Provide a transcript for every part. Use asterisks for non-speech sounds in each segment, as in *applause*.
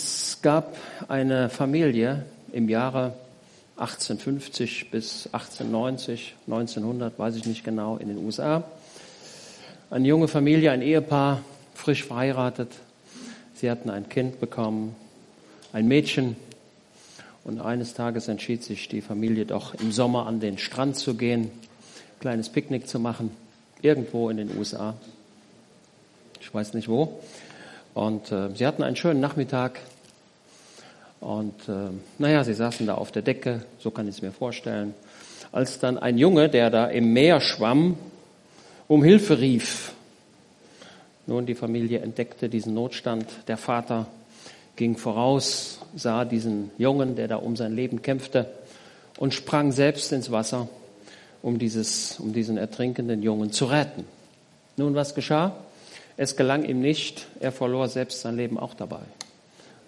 Es gab eine Familie im Jahre 1850 bis 1890, 1900, weiß ich nicht genau, in den USA. Eine junge Familie, ein Ehepaar, frisch verheiratet. Sie hatten ein Kind bekommen, ein Mädchen. Und eines Tages entschied sich die Familie doch im Sommer an den Strand zu gehen, ein kleines Picknick zu machen, irgendwo in den USA. Ich weiß nicht wo. Und äh, sie hatten einen schönen Nachmittag. Und äh, naja, sie saßen da auf der Decke, so kann ich es mir vorstellen. Als dann ein Junge, der da im Meer schwamm, um Hilfe rief. Nun, die Familie entdeckte diesen Notstand. Der Vater ging voraus, sah diesen Jungen, der da um sein Leben kämpfte, und sprang selbst ins Wasser, um, dieses, um diesen ertrinkenden Jungen zu retten. Nun, was geschah? Es gelang ihm nicht, er verlor selbst sein Leben auch dabei.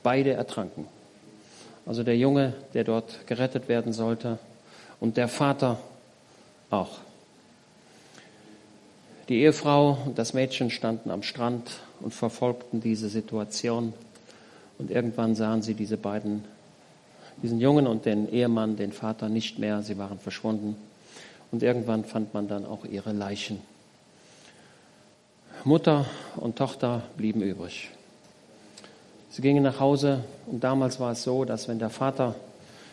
Beide ertranken. Also der Junge, der dort gerettet werden sollte, und der Vater auch. Die Ehefrau und das Mädchen standen am Strand und verfolgten diese Situation. Und irgendwann sahen sie diese beiden, diesen Jungen und den Ehemann, den Vater nicht mehr. Sie waren verschwunden. Und irgendwann fand man dann auch ihre Leichen. Mutter und Tochter blieben übrig. Sie gingen nach Hause und damals war es so, dass wenn der Vater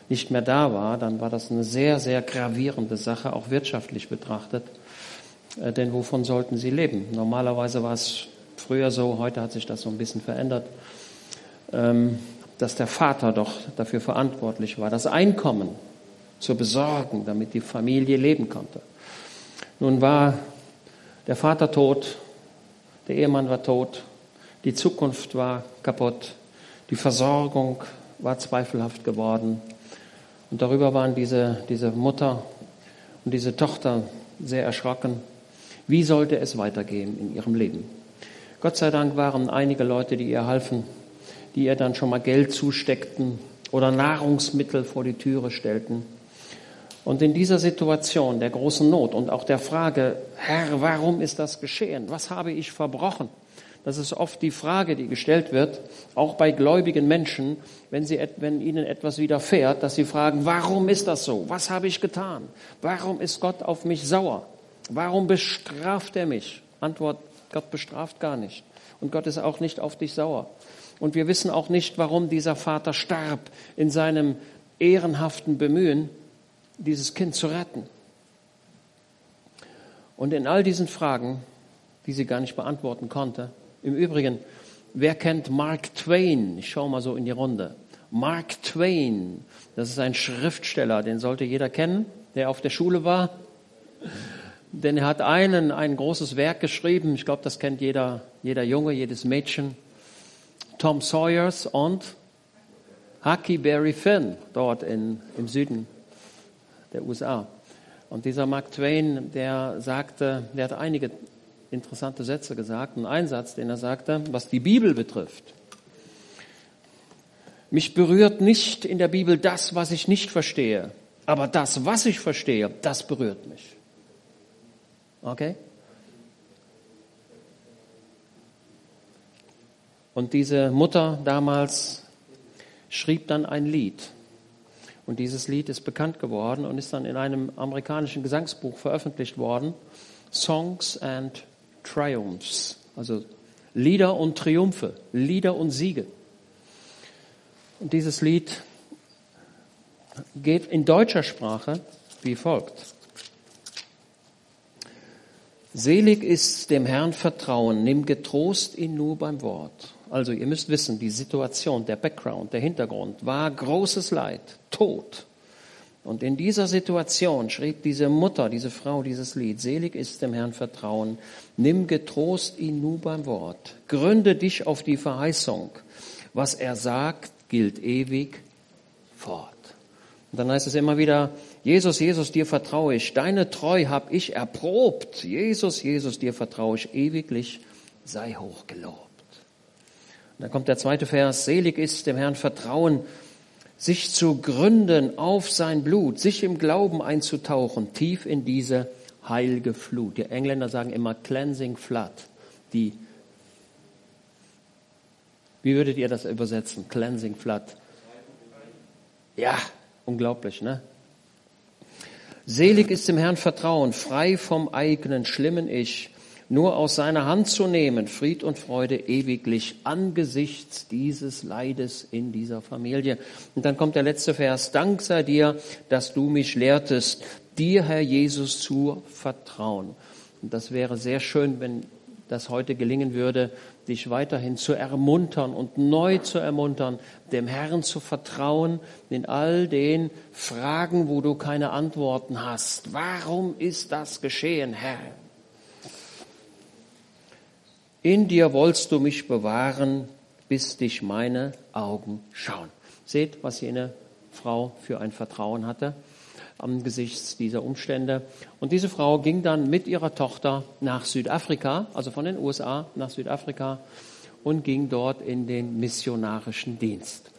nicht mehr da war, dann war das eine sehr, sehr gravierende Sache, auch wirtschaftlich betrachtet. Äh, denn wovon sollten sie leben? Normalerweise war es früher so, heute hat sich das so ein bisschen verändert, ähm, dass der Vater doch dafür verantwortlich war, das Einkommen zu besorgen, damit die Familie leben konnte. Nun war der Vater tot der Ehemann war tot, die Zukunft war kaputt, die Versorgung war zweifelhaft geworden. Und darüber waren diese, diese Mutter und diese Tochter sehr erschrocken. Wie sollte es weitergehen in ihrem Leben? Gott sei Dank waren einige Leute, die ihr halfen, die ihr dann schon mal Geld zusteckten oder Nahrungsmittel vor die Türe stellten. Und in dieser Situation der großen Not und auch der Frage, Herr, warum ist das geschehen? Was habe ich verbrochen? Das ist oft die Frage, die gestellt wird, auch bei gläubigen Menschen, wenn, sie, wenn ihnen etwas widerfährt, dass sie fragen, warum ist das so? Was habe ich getan? Warum ist Gott auf mich sauer? Warum bestraft er mich? Antwort, Gott bestraft gar nicht. Und Gott ist auch nicht auf dich sauer. Und wir wissen auch nicht, warum dieser Vater starb in seinem ehrenhaften Bemühen, dieses Kind zu retten. Und in all diesen Fragen, die sie gar nicht beantworten konnte, im Übrigen, wer kennt Mark Twain? Ich schaue mal so in die Runde. Mark Twain, das ist ein Schriftsteller, den sollte jeder kennen, der auf der Schule war. Denn er hat einen, ein großes Werk geschrieben, ich glaube, das kennt jeder, jeder Junge, jedes Mädchen. Tom Sawyers und Huckleberry Finn, dort in, im Süden der USA. Und dieser Mark Twain, der sagte, der hat einige interessante Sätze gesagt. Und ein Satz, den er sagte, was die Bibel betrifft. Mich berührt nicht in der Bibel das, was ich nicht verstehe. Aber das, was ich verstehe, das berührt mich. Okay? Und diese Mutter damals schrieb dann ein Lied. Und dieses Lied ist bekannt geworden und ist dann in einem amerikanischen Gesangsbuch veröffentlicht worden. Songs and Triumphs. Also Lieder und Triumphe, Lieder und Siege. Und dieses Lied geht in deutscher Sprache wie folgt. Selig ist dem Herrn Vertrauen, nimm getrost ihn nur beim Wort. Also ihr müsst wissen, die Situation, der Background, der Hintergrund war großes Leid, Tod. Und in dieser Situation schrieb diese Mutter, diese Frau dieses Lied, selig ist dem Herrn Vertrauen, nimm getrost ihn nur beim Wort, gründe dich auf die Verheißung, was er sagt, gilt ewig fort. Und dann heißt es immer wieder, Jesus, Jesus, dir vertraue ich, deine Treu hab ich erprobt, Jesus, Jesus, dir vertraue ich ewiglich, sei hochgelobt. Dann kommt der zweite Vers, selig ist dem Herrn Vertrauen, sich zu gründen auf sein Blut, sich im Glauben einzutauchen, tief in diese heilige Flut. Die Engländer sagen immer cleansing flood, die Wie würdet ihr das übersetzen? Cleansing Flood. Ja, unglaublich, ne? Selig ist dem Herrn Vertrauen, frei vom eigenen schlimmen Ich, nur aus seiner Hand zu nehmen, Fried und Freude ewiglich angesichts dieses Leides in dieser Familie. Und dann kommt der letzte Vers. Dank sei dir, dass du mich lehrtest, dir, Herr Jesus, zu vertrauen. Und das wäre sehr schön, wenn das heute gelingen würde, dich weiterhin zu ermuntern und neu zu ermuntern, dem Herrn zu vertrauen in all den Fragen, wo du keine Antworten hast. Warum ist das geschehen, Herr? In dir wollst du mich bewahren, bis dich meine Augen schauen. Seht, was jene Frau für ein Vertrauen hatte angesichts dieser Umstände. Und diese Frau ging dann mit ihrer Tochter nach Südafrika, also von den USA nach Südafrika und ging dort in den missionarischen Dienst.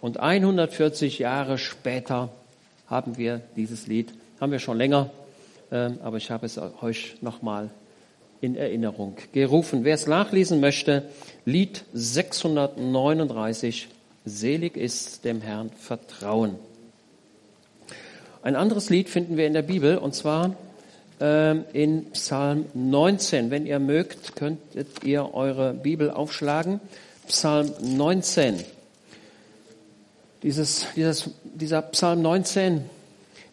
Und 140 Jahre später haben wir dieses Lied, haben wir schon länger, ähm, aber ich habe es euch nochmal in Erinnerung gerufen. Wer es nachlesen möchte, Lied 639, Selig ist dem Herrn Vertrauen. Ein anderes Lied finden wir in der Bibel und zwar äh, in Psalm 19. Wenn ihr mögt, könntet ihr eure Bibel aufschlagen. Psalm 19. Dieses, dieses, dieser Psalm 19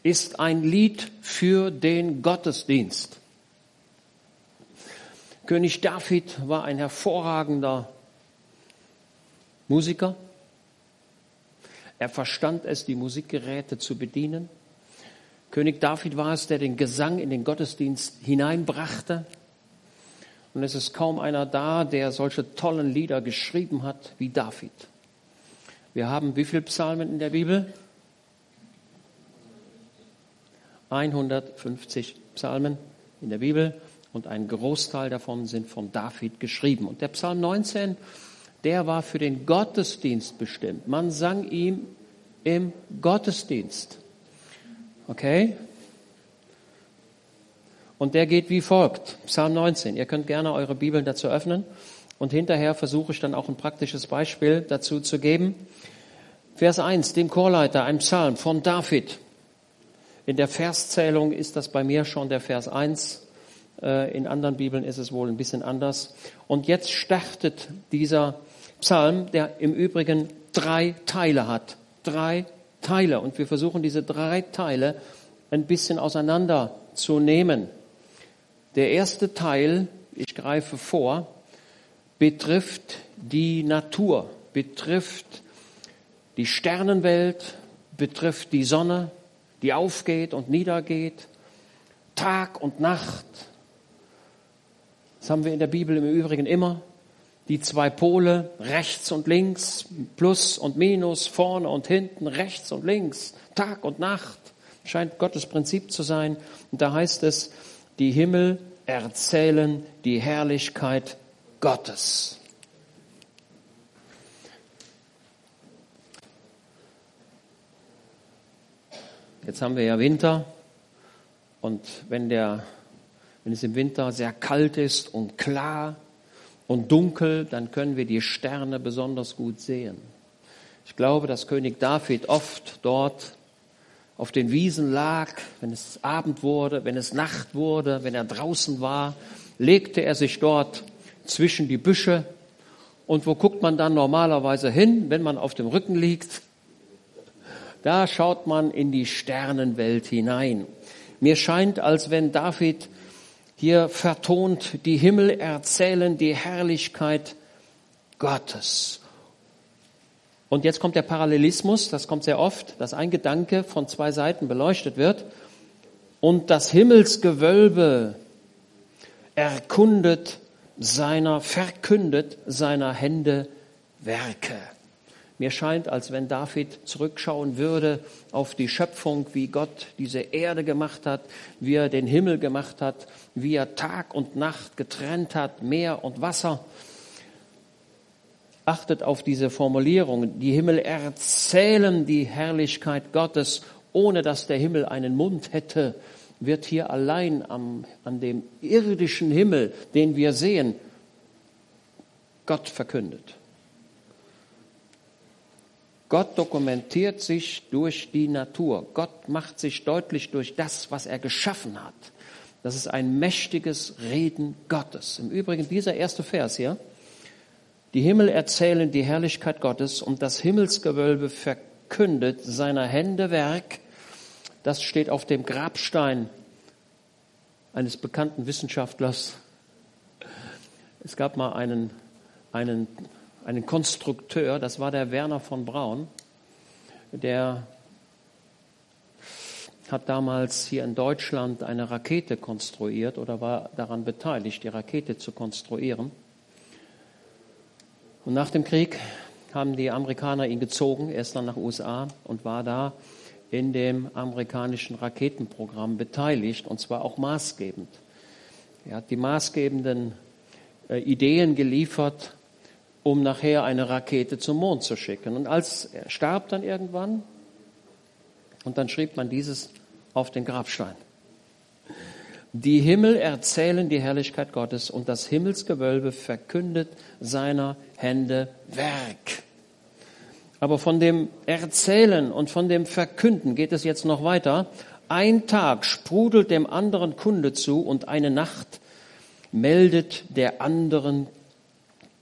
ist ein Lied für den Gottesdienst. König David war ein hervorragender Musiker. Er verstand es, die Musikgeräte zu bedienen. König David war es, der den Gesang in den Gottesdienst hineinbrachte. Und es ist kaum einer da, der solche tollen Lieder geschrieben hat wie David. Wir haben wie viele Psalmen in der Bibel? 150 Psalmen in der Bibel und ein Großteil davon sind von David geschrieben. Und der Psalm 19, der war für den Gottesdienst bestimmt. Man sang ihm im Gottesdienst. Okay? Und der geht wie folgt. Psalm 19. Ihr könnt gerne eure Bibeln dazu öffnen. Und hinterher versuche ich dann auch ein praktisches Beispiel dazu zu geben. Vers 1, dem Chorleiter, ein Psalm von David. In der Verszählung ist das bei mir schon der Vers 1. Äh, in anderen Bibeln ist es wohl ein bisschen anders. Und jetzt startet dieser Psalm, der im Übrigen drei Teile hat. Drei Teile. Und wir versuchen diese drei Teile ein bisschen auseinander zu nehmen. Der erste Teil, ich greife vor, betrifft die Natur, betrifft die Sternenwelt, betrifft die Sonne, die aufgeht und niedergeht, Tag und Nacht. Das haben wir in der Bibel im Übrigen immer die zwei Pole, rechts und links, Plus und Minus, vorne und hinten, rechts und links, Tag und Nacht, scheint Gottes Prinzip zu sein. Und da heißt es, die Himmel erzählen die Herrlichkeit Gottes. Jetzt haben wir ja Winter und wenn der, wenn es im Winter sehr kalt ist und klar, und dunkel, dann können wir die Sterne besonders gut sehen. Ich glaube, dass König David oft dort auf den Wiesen lag, wenn es Abend wurde, wenn es Nacht wurde, wenn er draußen war, legte er sich dort zwischen die Büsche. Und wo guckt man dann normalerweise hin, wenn man auf dem Rücken liegt? Da schaut man in die Sternenwelt hinein. Mir scheint, als wenn David hier vertont, die Himmel erzählen die Herrlichkeit Gottes. Und jetzt kommt der Parallelismus, das kommt sehr oft, dass ein Gedanke von zwei Seiten beleuchtet wird. Und das Himmelsgewölbe erkundet seiner, verkündet seiner Hände Werke. Mir scheint, als wenn David zurückschauen würde auf die Schöpfung, wie Gott diese Erde gemacht hat, wie er den Himmel gemacht hat, wie er Tag und Nacht getrennt hat, Meer und Wasser. Achtet auf diese Formulierungen. Die Himmel erzählen die Herrlichkeit Gottes, ohne dass der Himmel einen Mund hätte, wird hier allein am, an dem irdischen Himmel, den wir sehen, Gott verkündet. Gott dokumentiert sich durch die Natur. Gott macht sich deutlich durch das, was er geschaffen hat. Das ist ein mächtiges Reden Gottes. Im Übrigen dieser erste Vers hier. Die Himmel erzählen die Herrlichkeit Gottes und das Himmelsgewölbe verkündet seiner Hände Werk. Das steht auf dem Grabstein eines bekannten Wissenschaftlers. Es gab mal einen, einen, einen Konstrukteur, das war der Werner von Braun, der hat damals hier in Deutschland eine Rakete konstruiert oder war daran beteiligt, die Rakete zu konstruieren. Und nach dem Krieg haben die Amerikaner ihn gezogen, er ist dann nach USA und war da in dem amerikanischen Raketenprogramm beteiligt, und zwar auch maßgebend. Er hat die maßgebenden äh, Ideen geliefert, um nachher eine Rakete zum Mond zu schicken. Und als er starb dann irgendwann, und dann schrieb man dieses auf den Grabstein. Die Himmel erzählen die Herrlichkeit Gottes und das Himmelsgewölbe verkündet seiner Hände Werk. Aber von dem Erzählen und von dem Verkünden geht es jetzt noch weiter. Ein Tag sprudelt dem anderen Kunde zu und eine Nacht meldet der anderen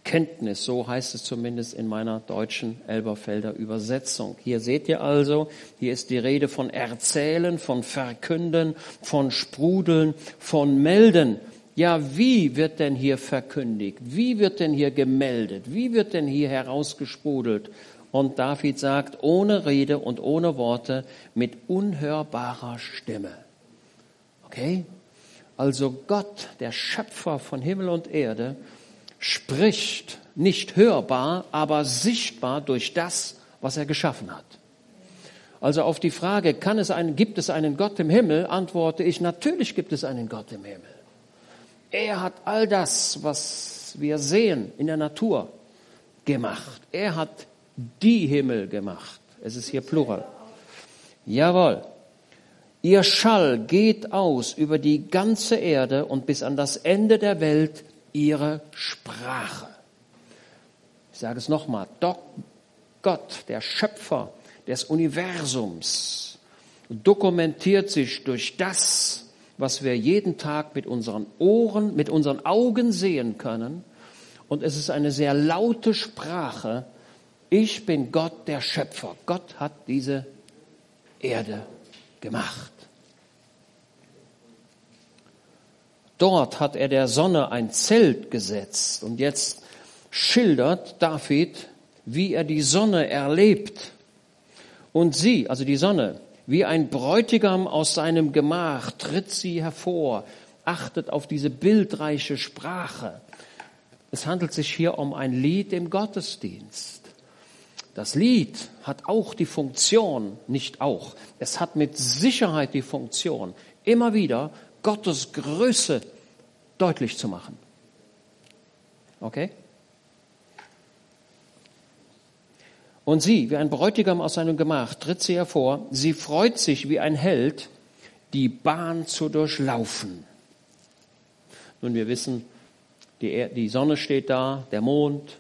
Kenntnis. So heißt es zumindest in meiner deutschen Elberfelder Übersetzung. Hier seht ihr also, hier ist die Rede von Erzählen, von Verkünden, von Sprudeln, von Melden. Ja, wie wird denn hier verkündigt? Wie wird denn hier gemeldet? Wie wird denn hier herausgesprudelt? Und David sagt, ohne Rede und ohne Worte, mit unhörbarer Stimme. Okay? Also Gott, der Schöpfer von Himmel und Erde, spricht nicht hörbar, aber sichtbar durch das, was er geschaffen hat. Also auf die Frage, kann es einen, gibt es einen Gott im Himmel, antworte ich, natürlich gibt es einen Gott im Himmel. Er hat all das, was wir sehen in der Natur, gemacht. Er hat die Himmel gemacht. Es ist hier Plural. Jawohl. Ihr Schall geht aus über die ganze Erde und bis an das Ende der Welt ihre Sprache. Ich sage es nochmal. Gott, der Schöpfer des Universums, dokumentiert sich durch das, was wir jeden Tag mit unseren Ohren, mit unseren Augen sehen können. Und es ist eine sehr laute Sprache, ich bin Gott der Schöpfer. Gott hat diese Erde gemacht. Dort hat er der Sonne ein Zelt gesetzt und jetzt schildert David, wie er die Sonne erlebt. Und sie, also die Sonne, wie ein Bräutigam aus seinem Gemach tritt sie hervor, achtet auf diese bildreiche Sprache. Es handelt sich hier um ein Lied im Gottesdienst. Das Lied hat auch die Funktion, nicht auch, es hat mit Sicherheit die Funktion, immer wieder Gottes Größe deutlich zu machen. Okay? Und sie, wie ein Bräutigam aus seinem Gemach, tritt sie hervor. Sie freut sich wie ein Held, die Bahn zu durchlaufen. Nun, wir wissen, die, die Sonne steht da, der Mond,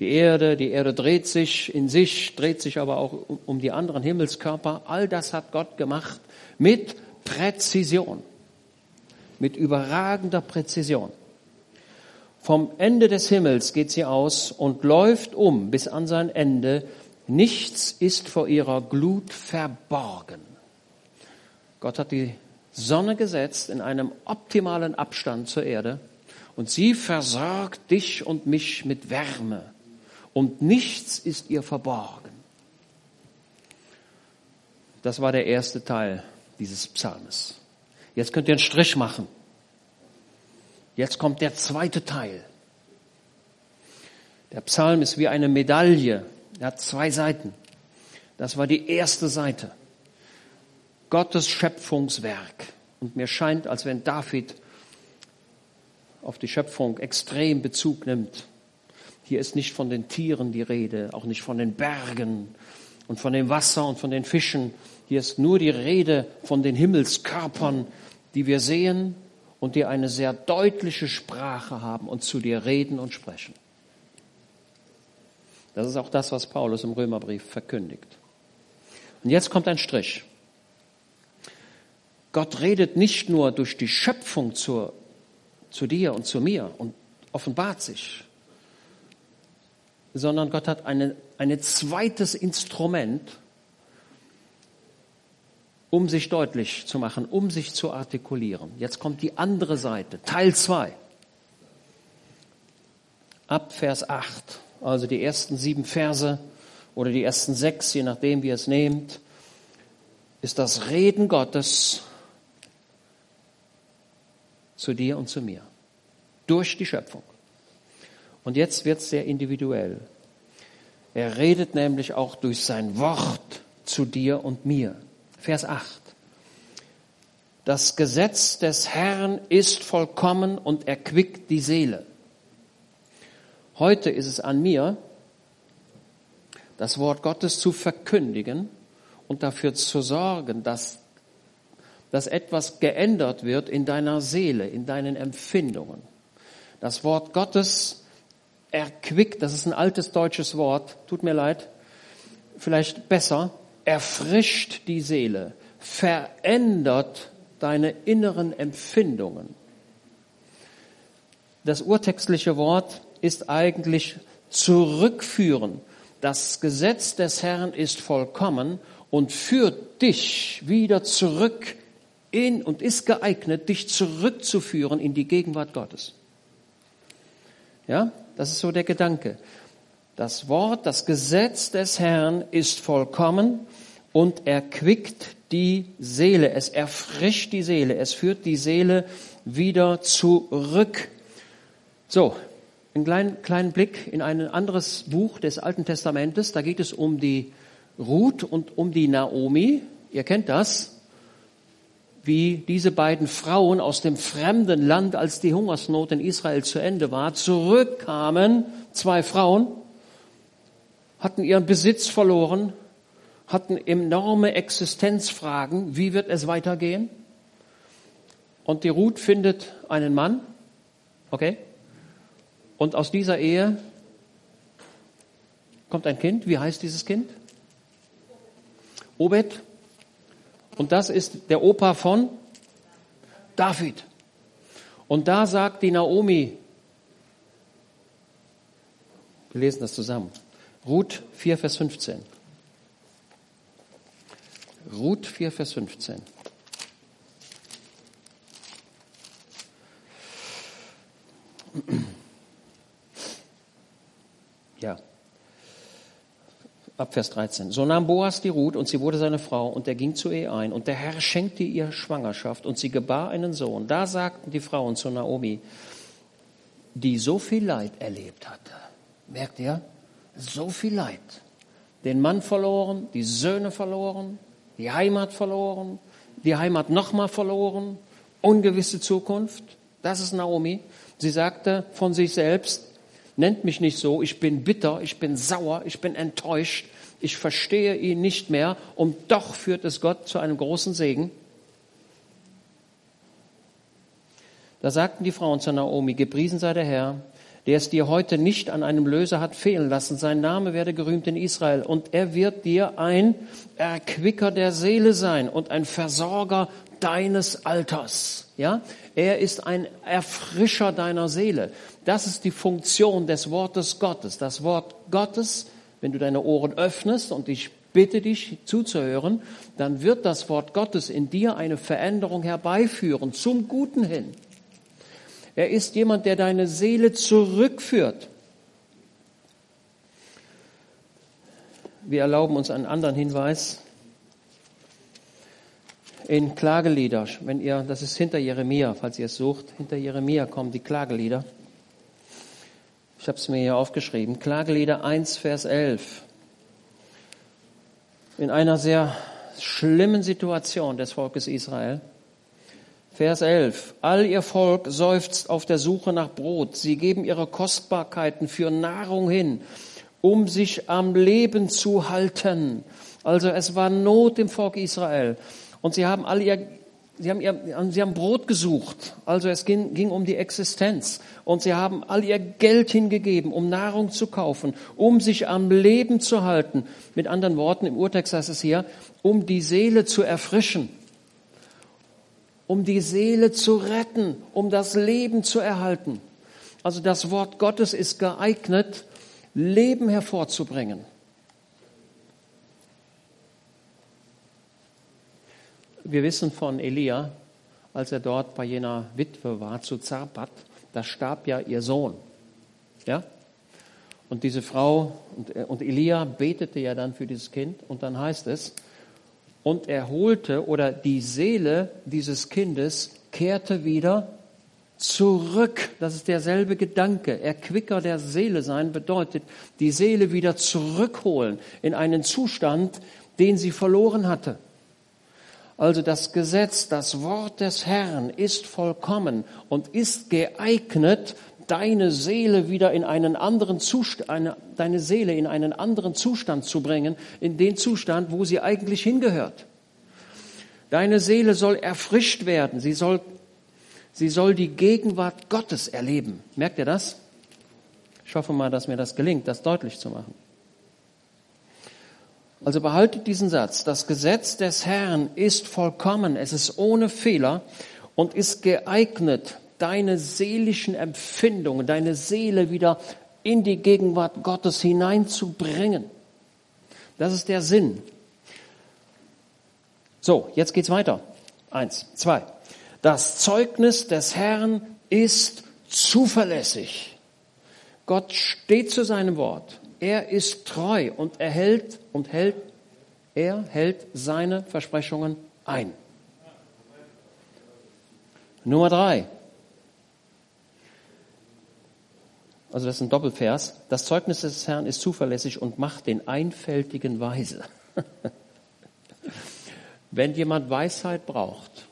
die Erde, die Erde dreht sich in sich, dreht sich aber auch um die anderen Himmelskörper. All das hat Gott gemacht mit Präzision, mit überragender Präzision. Vom Ende des Himmels geht sie aus und läuft um bis an sein Ende. Nichts ist vor ihrer Glut verborgen. Gott hat die Sonne gesetzt in einem optimalen Abstand zur Erde und sie versorgt dich und mich mit Wärme und nichts ist ihr verborgen. Das war der erste Teil dieses Psalmes. Jetzt könnt ihr einen Strich machen. Jetzt kommt der zweite Teil. Der Psalm ist wie eine Medaille. Er hat zwei Seiten. Das war die erste Seite. Gottes Schöpfungswerk. Und mir scheint, als wenn David auf die Schöpfung extrem Bezug nimmt. Hier ist nicht von den Tieren die Rede, auch nicht von den Bergen und von dem Wasser und von den Fischen. Hier ist nur die Rede von den Himmelskörpern, die wir sehen und die eine sehr deutliche Sprache haben und zu dir reden und sprechen. Das ist auch das, was Paulus im Römerbrief verkündigt. Und jetzt kommt ein Strich. Gott redet nicht nur durch die Schöpfung zu, zu dir und zu mir und offenbart sich, sondern Gott hat eine, ein zweites Instrument, um sich deutlich zu machen, um sich zu artikulieren. Jetzt kommt die andere Seite, Teil 2. Ab Vers 8, also die ersten sieben Verse oder die ersten sechs, je nachdem, wie ihr es nehmt, ist das Reden Gottes zu dir und zu mir. Durch die Schöpfung. Und jetzt wird es sehr individuell. Er redet nämlich auch durch sein Wort zu dir und mir. Vers 8. Das Gesetz des Herrn ist vollkommen und erquickt die Seele. Heute ist es an mir, das Wort Gottes zu verkündigen und dafür zu sorgen, dass, dass etwas geändert wird in deiner Seele, in deinen Empfindungen. Das Wort Gottes erquickt, das ist ein altes deutsches Wort, tut mir leid, vielleicht besser, erfrischt die Seele, verändert deine inneren Empfindungen. Das urtextliche Wort ist eigentlich zurückführen. Das Gesetz des Herrn ist vollkommen und führt dich wieder zurück in und ist geeignet, dich zurückzuführen in die Gegenwart Gottes. Ja, das ist so der Gedanke. Das Wort, das Gesetz des Herrn ist vollkommen und erquickt die Seele. Es erfrischt die Seele. Es führt die Seele wieder zurück. So, einen kleinen, kleinen Blick in ein anderes Buch des Alten Testamentes. Da geht es um die Ruth und um die Naomi. Ihr kennt das, wie diese beiden Frauen aus dem fremden Land, als die Hungersnot in Israel zu Ende war, zurückkamen. Zwei Frauen hatten ihren Besitz verloren, hatten enorme Existenzfragen. Wie wird es weitergehen? Und die Ruth findet einen Mann, okay? Und aus dieser Ehe kommt ein Kind. Wie heißt dieses Kind? Obed. Und das ist der Opa von David. Und da sagt die Naomi, wir lesen das zusammen, Ruth 4, Vers 15. Ruth 4, Vers 15. Ja ab Vers 13. So nahm Boas die Ruth und sie wurde seine Frau und er ging zu ihr ein und der Herr schenkte ihr Schwangerschaft und sie gebar einen Sohn. Da sagten die Frauen zu Naomi, die so viel Leid erlebt hatte. Merkt ihr? So viel Leid. Den Mann verloren, die Söhne verloren, die Heimat verloren, die Heimat nochmal verloren, ungewisse Zukunft. Das ist Naomi. Sie sagte von sich selbst, nennt mich nicht so, ich bin bitter, ich bin sauer, ich bin enttäuscht, ich verstehe ihn nicht mehr und doch führt es Gott zu einem großen Segen. Da sagten die Frauen zu Naomi, gepriesen sei der Herr, der es dir heute nicht an einem Löser hat fehlen lassen. Sein Name werde gerühmt in Israel und er wird dir ein Erquicker der Seele sein und ein Versorger deines Alters. Ja, er ist ein Erfrischer deiner Seele. Das ist die Funktion des Wortes Gottes. Das Wort Gottes, wenn du deine Ohren öffnest und ich bitte dich zuzuhören, dann wird das Wort Gottes in dir eine Veränderung herbeiführen, zum Guten hin. Er ist jemand, der deine Seele zurückführt. Wir erlauben uns einen anderen Hinweis. In Klagelieder, wenn ihr, das ist hinter Jeremia, falls ihr es sucht, hinter Jeremia kommen die Klagelieder. Ich habe es mir hier aufgeschrieben. Klagelieder 1, Vers 11. In einer sehr schlimmen Situation des Volkes Israel. Vers 11. All ihr Volk seufzt auf der Suche nach Brot. Sie geben ihre Kostbarkeiten für Nahrung hin, um sich am Leben zu halten. Also es war Not im Volk Israel. Und sie haben all ihr sie haben, ihr, sie haben Brot gesucht. Also es ging, ging um die Existenz. Und sie haben all ihr Geld hingegeben, um Nahrung zu kaufen, um sich am Leben zu halten. Mit anderen Worten, im Urtext heißt es hier, um die Seele zu erfrischen, um die Seele zu retten, um das Leben zu erhalten. Also das Wort Gottes ist geeignet, Leben hervorzubringen. Wir wissen von Elia, als er dort bei jener Witwe war, zu Zarpat, da starb ja ihr Sohn. Ja? Und diese Frau und, und Elia betete ja dann für dieses Kind und dann heißt es, und er holte oder die Seele dieses Kindes kehrte wieder zurück. Das ist derselbe Gedanke. Erquicker der Seele sein bedeutet, die Seele wieder zurückholen in einen Zustand, den sie verloren hatte. Also das Gesetz, das Wort des Herrn ist vollkommen und ist geeignet, deine Seele wieder in einen anderen Zustand, eine, deine Seele in einen anderen Zustand zu bringen, in den Zustand, wo sie eigentlich hingehört. Deine Seele soll erfrischt werden. Sie soll, sie soll die Gegenwart Gottes erleben. Merkt ihr das? Ich hoffe mal, dass mir das gelingt, das deutlich zu machen. Also behaltet diesen Satz. Das Gesetz des Herrn ist vollkommen. Es ist ohne Fehler und ist geeignet, deine seelischen Empfindungen, deine Seele wieder in die Gegenwart Gottes hineinzubringen. Das ist der Sinn. So, jetzt geht's weiter. Eins, zwei. Das Zeugnis des Herrn ist zuverlässig. Gott steht zu seinem Wort. Er ist treu und er hält und hält, er hält seine Versprechungen ein. Nummer drei. Also das ist ein Doppelvers. Das Zeugnis des Herrn ist zuverlässig und macht den Einfältigen weise. *laughs* Wenn jemand Weisheit braucht,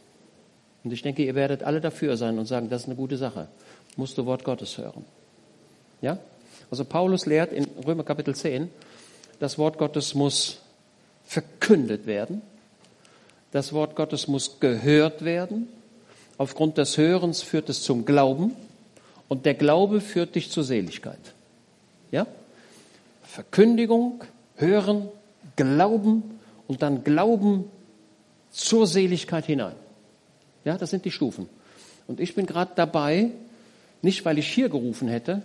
und ich denke, ihr werdet alle dafür sein und sagen, das ist eine gute Sache, musst du Wort Gottes hören. Ja? Also Paulus lehrt in Römer Kapitel 10, das Wort Gottes muss verkündet werden. Das Wort Gottes muss gehört werden. Aufgrund des Hörens führt es zum Glauben und der Glaube führt dich zur Seligkeit. Ja? Verkündigung, Hören, Glauben und dann Glauben zur Seligkeit hinein. Ja, das sind die Stufen. Und ich bin gerade dabei, nicht weil ich hier gerufen hätte,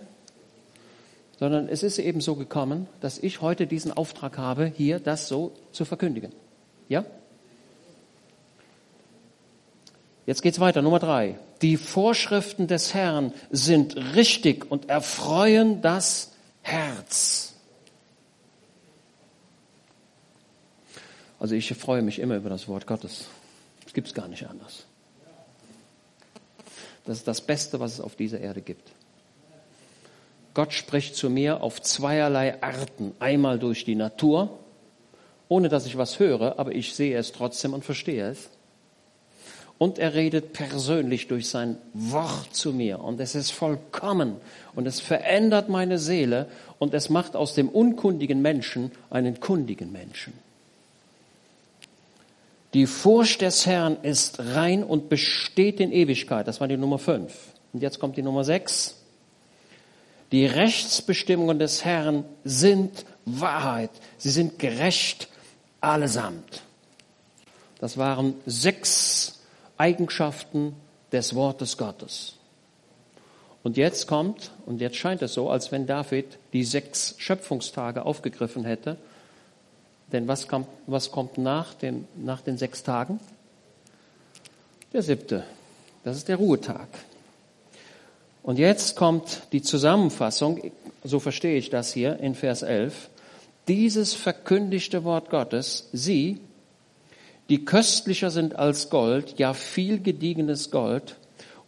sondern es ist eben so gekommen, dass ich heute diesen Auftrag habe, hier das so zu verkündigen. Ja? Jetzt geht's weiter. Nummer drei. Die Vorschriften des Herrn sind richtig und erfreuen das Herz. Also ich freue mich immer über das Wort Gottes. Es gibt's gar nicht anders. Das ist das Beste, was es auf dieser Erde gibt. Gott spricht zu mir auf zweierlei Arten. Einmal durch die Natur, ohne dass ich was höre, aber ich sehe es trotzdem und verstehe es. Und er redet persönlich durch sein Wort zu mir. Und es ist vollkommen. Und es verändert meine Seele. Und es macht aus dem unkundigen Menschen einen kundigen Menschen. Die Furcht des Herrn ist rein und besteht in Ewigkeit. Das war die Nummer fünf. Und jetzt kommt die Nummer sechs. Die Rechtsbestimmungen des Herrn sind Wahrheit. Sie sind gerecht allesamt. Das waren sechs Eigenschaften des Wortes Gottes. Und jetzt kommt, und jetzt scheint es so, als wenn David die sechs Schöpfungstage aufgegriffen hätte. Denn was kommt, was kommt nach, dem, nach den sechs Tagen? Der siebte. Das ist der Ruhetag. Und jetzt kommt die Zusammenfassung, so verstehe ich das hier in Vers 11. Dieses verkündigte Wort Gottes, sie, die köstlicher sind als Gold, ja viel gediegenes Gold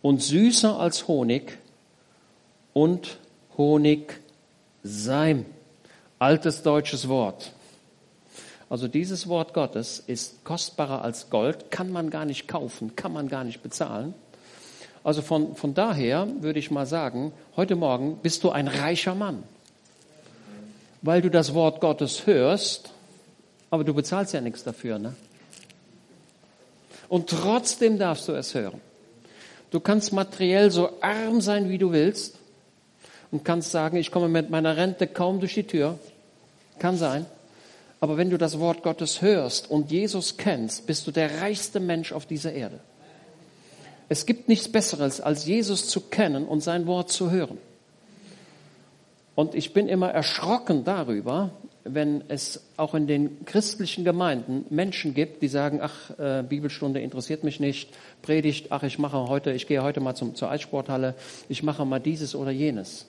und süßer als Honig und Honigseim. Altes deutsches Wort. Also dieses Wort Gottes ist kostbarer als Gold, kann man gar nicht kaufen, kann man gar nicht bezahlen. Also von, von daher würde ich mal sagen, heute Morgen bist du ein reicher Mann, weil du das Wort Gottes hörst, aber du bezahlst ja nichts dafür. Ne? Und trotzdem darfst du es hören. Du kannst materiell so arm sein, wie du willst und kannst sagen, ich komme mit meiner Rente kaum durch die Tür. Kann sein. Aber wenn du das Wort Gottes hörst und Jesus kennst, bist du der reichste Mensch auf dieser Erde. Es gibt nichts Besseres, als Jesus zu kennen und sein Wort zu hören. Und ich bin immer erschrocken darüber, wenn es auch in den christlichen Gemeinden Menschen gibt, die sagen, ach, äh, Bibelstunde interessiert mich nicht, Predigt, ach, ich mache heute, ich gehe heute mal zum, zur Eissporthalle, ich mache mal dieses oder jenes.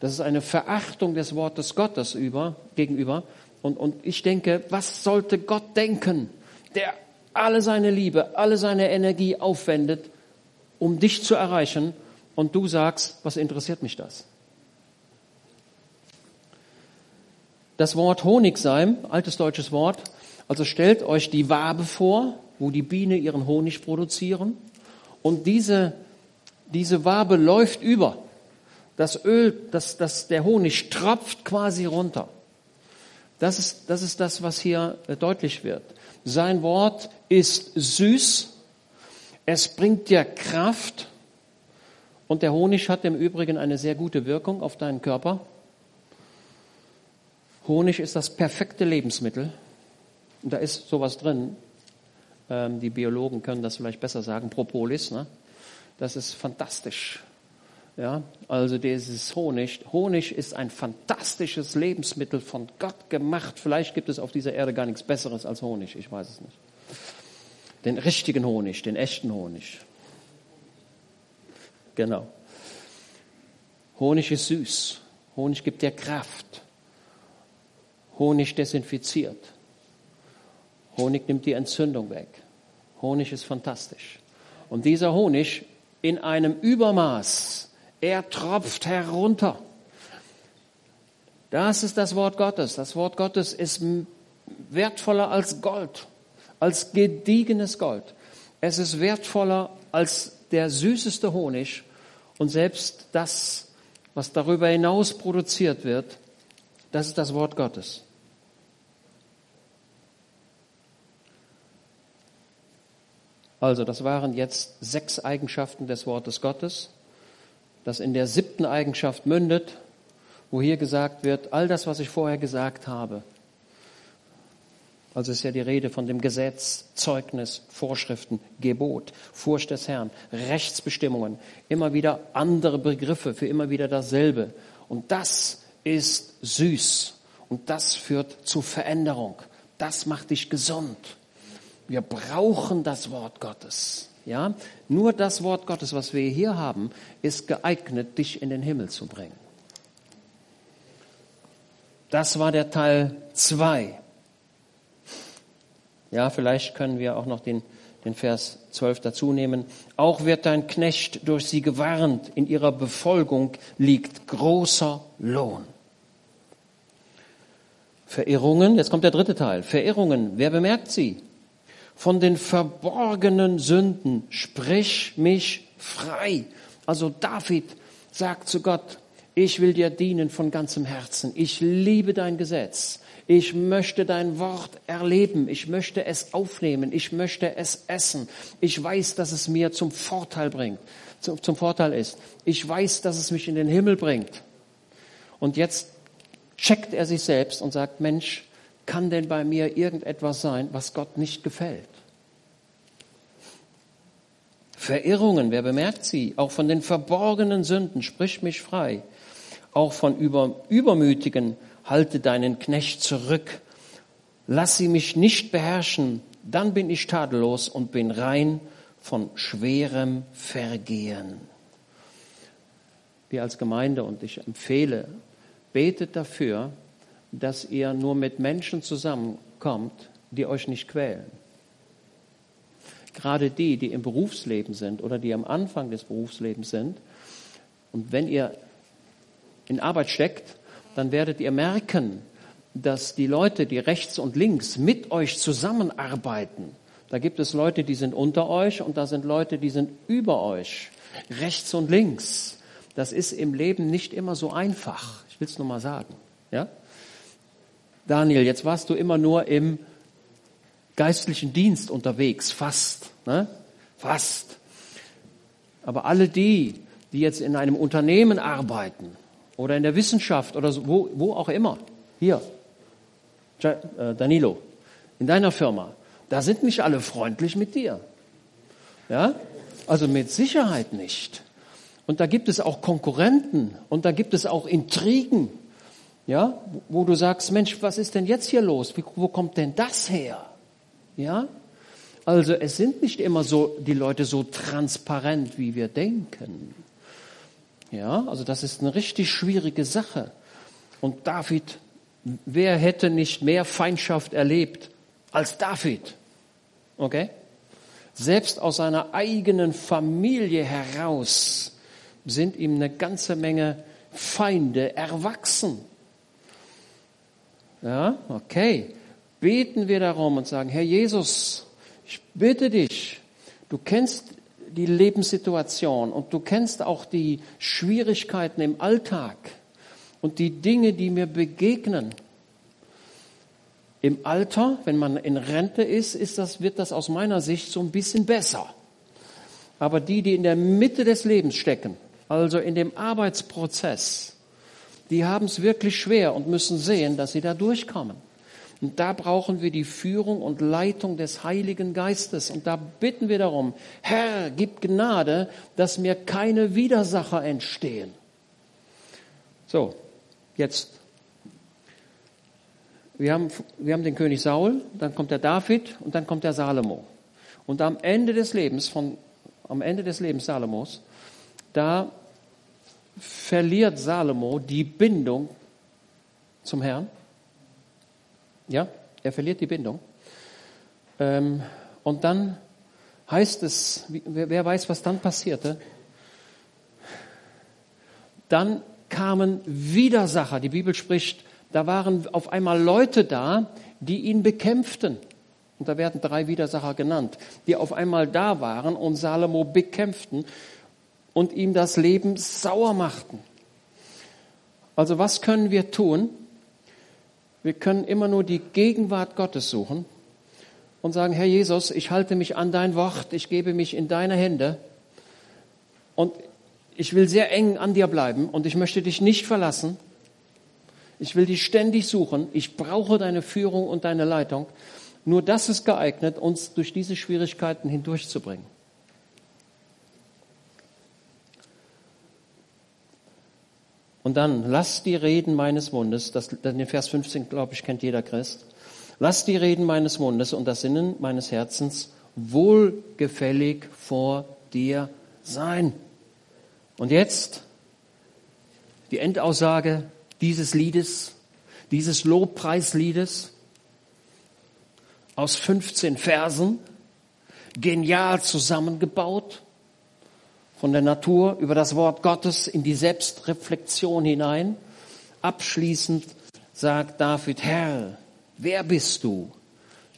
Das ist eine Verachtung des Wortes Gottes über, gegenüber. Und, und ich denke, was sollte Gott denken, der alle seine Liebe, alle seine Energie aufwendet, um dich zu erreichen, und du sagst, was interessiert mich das? Das Wort Honigseim, altes deutsches Wort, also stellt euch die Wabe vor, wo die Biene ihren Honig produzieren, und diese, diese Wabe läuft über. Das Öl, das, das, der Honig tropft quasi runter. Das ist, das ist das, was hier äh, deutlich wird. Sein Wort ist süß, es bringt dir Kraft und der Honig hat im Übrigen eine sehr gute Wirkung auf deinen Körper. Honig ist das perfekte Lebensmittel und da ist sowas drin. Ähm, die Biologen können das vielleicht besser sagen, Propolis. Ne? Das ist fantastisch. Ja, also dieses Honig. Honig ist ein fantastisches Lebensmittel von Gott gemacht. Vielleicht gibt es auf dieser Erde gar nichts Besseres als Honig. Ich weiß es nicht. Den richtigen Honig, den echten Honig. Genau. Honig ist süß. Honig gibt dir Kraft. Honig desinfiziert. Honig nimmt die Entzündung weg. Honig ist fantastisch. Und dieser Honig in einem Übermaß er tropft herunter. Das ist das Wort Gottes. Das Wort Gottes ist wertvoller als Gold, als gediegenes Gold. Es ist wertvoller als der süßeste Honig und selbst das, was darüber hinaus produziert wird, das ist das Wort Gottes. Also, das waren jetzt sechs Eigenschaften des Wortes Gottes das in der siebten Eigenschaft mündet, wo hier gesagt wird, all das, was ich vorher gesagt habe, also ist ja die Rede von dem Gesetz, Zeugnis, Vorschriften, Gebot, Furcht des Herrn, Rechtsbestimmungen, immer wieder andere Begriffe für immer wieder dasselbe. Und das ist süß und das führt zu Veränderung. Das macht dich gesund. Wir brauchen das Wort Gottes. Ja, nur das Wort Gottes, was wir hier haben, ist geeignet, dich in den Himmel zu bringen. Das war der Teil 2. Ja, vielleicht können wir auch noch den, den Vers 12 dazu nehmen. Auch wird dein Knecht durch sie gewarnt, in ihrer Befolgung liegt großer Lohn. Verirrungen, jetzt kommt der dritte Teil. Verirrungen, wer bemerkt sie? Von den verborgenen Sünden, sprich mich frei. Also David sagt zu Gott, ich will dir dienen von ganzem Herzen. Ich liebe dein Gesetz. Ich möchte dein Wort erleben. Ich möchte es aufnehmen. Ich möchte es essen. Ich weiß, dass es mir zum Vorteil bringt, zum, Vorteil ist. Ich weiß, dass es mich in den Himmel bringt. Und jetzt checkt er sich selbst und sagt, Mensch, kann denn bei mir irgendetwas sein, was Gott nicht gefällt? Verirrungen, wer bemerkt sie? Auch von den verborgenen Sünden, sprich mich frei. Auch von über, Übermütigen, halte deinen Knecht zurück. Lass sie mich nicht beherrschen, dann bin ich tadellos und bin rein von schwerem Vergehen. Wir als Gemeinde, und ich empfehle, betet dafür, dass ihr nur mit Menschen zusammenkommt, die euch nicht quälen. Gerade die, die im Berufsleben sind oder die am Anfang des Berufslebens sind. Und wenn ihr in Arbeit steckt, dann werdet ihr merken, dass die Leute, die rechts und links mit euch zusammenarbeiten, da gibt es Leute, die sind unter euch und da sind Leute, die sind über euch, rechts und links. Das ist im Leben nicht immer so einfach. Ich will es nur mal sagen. Ja? Daniel, jetzt warst du immer nur im geistlichen Dienst unterwegs, fast. Ne? Fast. Aber alle die, die jetzt in einem Unternehmen arbeiten oder in der Wissenschaft oder so, wo, wo auch immer, hier, äh, Danilo, in deiner Firma, da sind nicht alle freundlich mit dir. Ja? Also mit Sicherheit nicht. Und da gibt es auch Konkurrenten und da gibt es auch Intrigen, ja, wo du sagst, Mensch, was ist denn jetzt hier los? Wo kommt denn das her? Ja? Also es sind nicht immer so die Leute so transparent, wie wir denken. Ja, also das ist eine richtig schwierige Sache. Und David, wer hätte nicht mehr Feindschaft erlebt als David? Okay? Selbst aus seiner eigenen Familie heraus sind ihm eine ganze Menge Feinde erwachsen. Ja, okay. Beten wir darum und sagen, Herr Jesus, ich bitte dich, du kennst die Lebenssituation und du kennst auch die Schwierigkeiten im Alltag und die Dinge, die mir begegnen. Im Alter, wenn man in Rente ist, ist das, wird das aus meiner Sicht so ein bisschen besser. Aber die, die in der Mitte des Lebens stecken, also in dem Arbeitsprozess, die haben es wirklich schwer und müssen sehen, dass sie da durchkommen. Und da brauchen wir die Führung und Leitung des Heiligen Geistes. Und da bitten wir darum, Herr, gib Gnade, dass mir keine Widersacher entstehen. So, jetzt wir haben, wir haben den König Saul, dann kommt der David und dann kommt der Salomo. Und am Ende des Lebens, von, am Ende des Lebens Salomos, da verliert Salomo die Bindung zum Herrn. Ja, er verliert die Bindung. Ähm, und dann heißt es, wer weiß, was dann passierte? Dann kamen Widersacher. Die Bibel spricht da waren auf einmal Leute da, die ihn bekämpften. Und da werden drei Widersacher genannt, die auf einmal da waren und Salomo bekämpften und ihm das Leben sauer machten. Also was können wir tun? Wir können immer nur die Gegenwart Gottes suchen und sagen, Herr Jesus, ich halte mich an dein Wort, ich gebe mich in deine Hände und ich will sehr eng an dir bleiben und ich möchte dich nicht verlassen. Ich will dich ständig suchen. Ich brauche deine Führung und deine Leitung. Nur das ist geeignet, uns durch diese Schwierigkeiten hindurchzubringen. Und dann, lass die Reden meines Mundes, das, den Vers 15, glaube ich, kennt jeder Christ. Lass die Reden meines Mundes und das Sinnen meines Herzens wohlgefällig vor dir sein. Und jetzt die Endaussage, dieses Liedes, dieses Lobpreisliedes aus 15 Versen, genial zusammengebaut, von der Natur über das Wort Gottes in die Selbstreflexion hinein. Abschließend sagt David, Herr, wer bist du?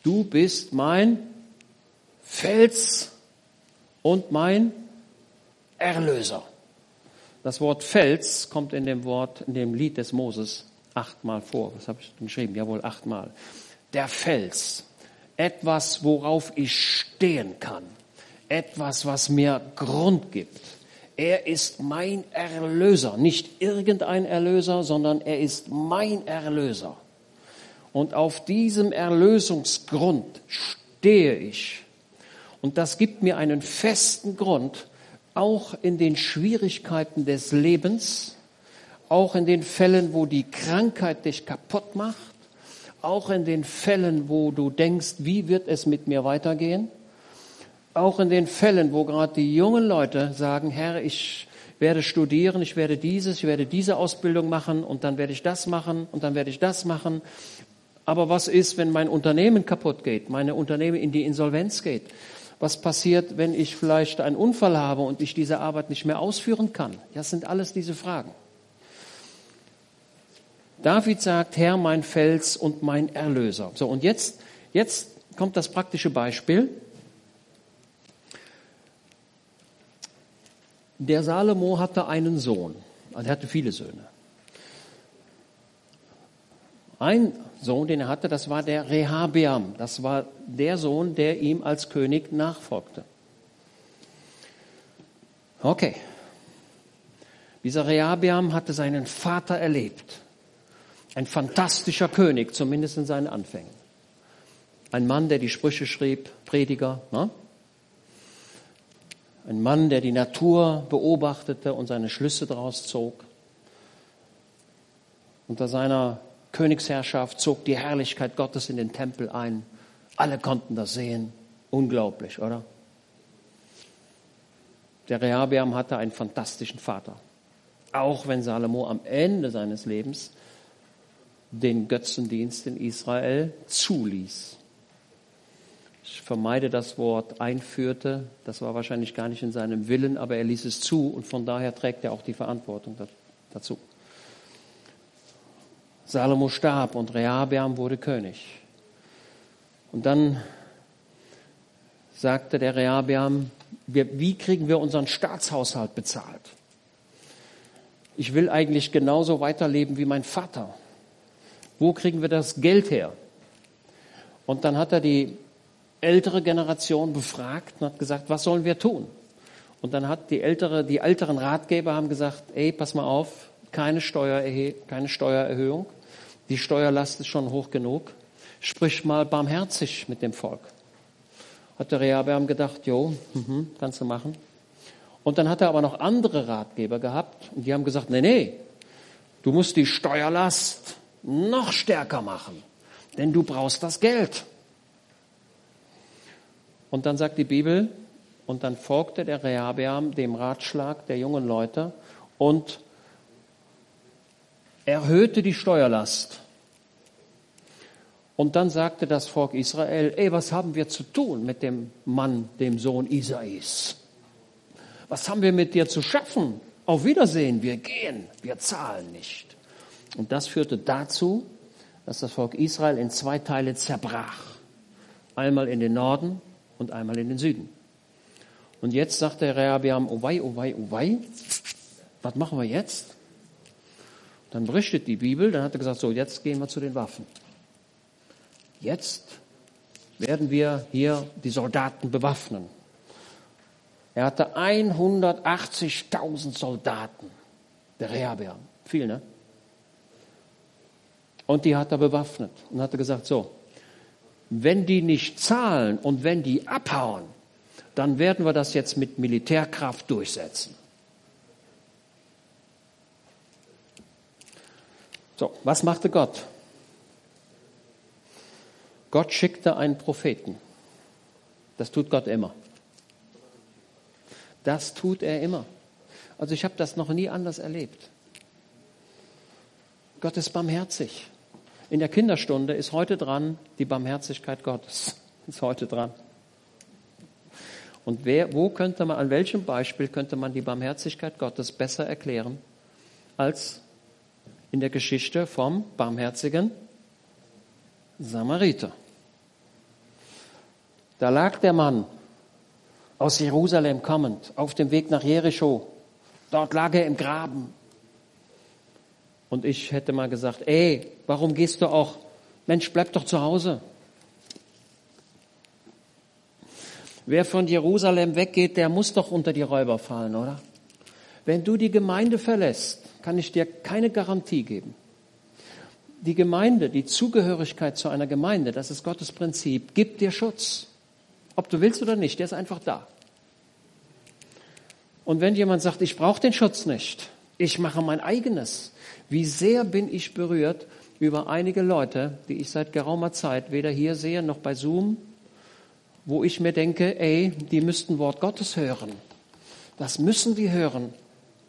Du bist mein Fels und mein Erlöser. Das Wort Fels kommt in dem Wort, in dem Lied des Moses achtmal vor. Was habe ich geschrieben? Jawohl, achtmal. Der Fels. Etwas, worauf ich stehen kann. Etwas, was mir Grund gibt. Er ist mein Erlöser. Nicht irgendein Erlöser, sondern er ist mein Erlöser. Und auf diesem Erlösungsgrund stehe ich. Und das gibt mir einen festen Grund, auch in den Schwierigkeiten des Lebens, auch in den Fällen, wo die Krankheit dich kaputt macht, auch in den Fällen, wo du denkst, wie wird es mit mir weitergehen, auch in den Fällen, wo gerade die jungen Leute sagen, Herr, ich werde studieren, ich werde dieses, ich werde diese Ausbildung machen und dann werde ich das machen und dann werde ich das machen. Aber was ist, wenn mein Unternehmen kaputt geht, meine Unternehmen in die Insolvenz geht? Was passiert, wenn ich vielleicht einen Unfall habe und ich diese Arbeit nicht mehr ausführen kann? Das sind alles diese Fragen. David sagt, Herr, mein Fels und mein Erlöser. So, und jetzt, jetzt kommt das praktische Beispiel. Der Salomo hatte einen Sohn. Also er hatte viele Söhne. Ein, Sohn, den er hatte, das war der Rehabeam. Das war der Sohn, der ihm als König nachfolgte. Okay. Dieser Rehabeam hatte seinen Vater erlebt. Ein fantastischer König, zumindest in seinen Anfängen. Ein Mann, der die Sprüche schrieb, Prediger. Ne? Ein Mann, der die Natur beobachtete und seine Schlüsse daraus zog. Unter seiner Königsherrschaft zog die Herrlichkeit Gottes in den Tempel ein. Alle konnten das sehen. Unglaublich, oder? Der Rehabeam hatte einen fantastischen Vater. Auch wenn Salomo am Ende seines Lebens den Götzendienst in Israel zuließ. Ich vermeide das Wort einführte. Das war wahrscheinlich gar nicht in seinem Willen, aber er ließ es zu und von daher trägt er auch die Verantwortung dazu. Salomo starb und Rehabeam wurde König. Und dann sagte der Rehabeam, wie kriegen wir unseren Staatshaushalt bezahlt? Ich will eigentlich genauso weiterleben wie mein Vater. Wo kriegen wir das Geld her? Und dann hat er die ältere Generation befragt und hat gesagt, was sollen wir tun? Und dann hat die ältere, die älteren Ratgeber haben gesagt, ey, pass mal auf, keine, keine Steuererhöhung. Die Steuerlast ist schon hoch genug. Sprich mal barmherzig mit dem Volk. Hat der Rehabeam gedacht, jo, mhm, kannst du machen. Und dann hat er aber noch andere Ratgeber gehabt und die haben gesagt, nee, nee, du musst die Steuerlast noch stärker machen, denn du brauchst das Geld. Und dann sagt die Bibel, und dann folgte der Rehabeam dem Ratschlag der jungen Leute und erhöhte die Steuerlast. Und dann sagte das Volk Israel, ey, was haben wir zu tun mit dem Mann, dem Sohn Isais? Was haben wir mit dir zu schaffen? Auf Wiedersehen, wir gehen, wir zahlen nicht. Und das führte dazu, dass das Volk Israel in zwei Teile zerbrach. Einmal in den Norden und einmal in den Süden. Und jetzt sagt der Rehabeam, oh wei, oh wei, oh wei, was machen wir jetzt? Dann berichtet die Bibel, dann hat er gesagt, so, jetzt gehen wir zu den Waffen. Jetzt werden wir hier die Soldaten bewaffnen. Er hatte 180.000 Soldaten, der Rehabeam. Viel, ne? Und die hat er bewaffnet und hat gesagt, so, wenn die nicht zahlen und wenn die abhauen, dann werden wir das jetzt mit Militärkraft durchsetzen. So, was machte Gott? Gott schickte einen Propheten. Das tut Gott immer. Das tut er immer. Also ich habe das noch nie anders erlebt. Gott ist barmherzig. In der Kinderstunde ist heute dran die Barmherzigkeit Gottes. *laughs* Ist heute dran. Und wer, wo könnte man, an welchem Beispiel könnte man die Barmherzigkeit Gottes besser erklären als in der Geschichte vom barmherzigen Samariter. Da lag der Mann aus Jerusalem kommend auf dem Weg nach Jericho. Dort lag er im Graben. Und ich hätte mal gesagt, ey, warum gehst du auch? Mensch, bleib doch zu Hause. Wer von Jerusalem weggeht, der muss doch unter die Räuber fallen, oder? Wenn du die Gemeinde verlässt, kann ich dir keine Garantie geben. Die Gemeinde, die Zugehörigkeit zu einer Gemeinde, das ist Gottes Prinzip, gibt dir Schutz. Ob du willst oder nicht, der ist einfach da. Und wenn jemand sagt, ich brauche den Schutz nicht, ich mache mein eigenes, wie sehr bin ich berührt über einige Leute, die ich seit geraumer Zeit weder hier sehe noch bei Zoom, wo ich mir denke, ey, die müssten Wort Gottes hören. Das müssen die hören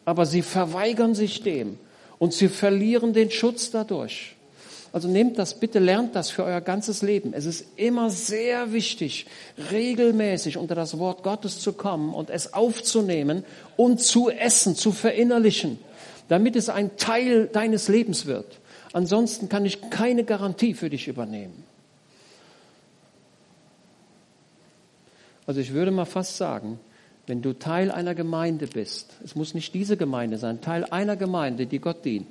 aber sie verweigern sich dem und sie verlieren den Schutz dadurch. Also nehmt das bitte, lernt das für euer ganzes Leben. Es ist immer sehr wichtig, regelmäßig unter das Wort Gottes zu kommen und es aufzunehmen und zu essen, zu verinnerlichen, damit es ein Teil deines Lebens wird. Ansonsten kann ich keine Garantie für dich übernehmen. Also ich würde mal fast sagen, wenn du Teil einer Gemeinde bist, es muss nicht diese Gemeinde sein, Teil einer Gemeinde, die Gott dient,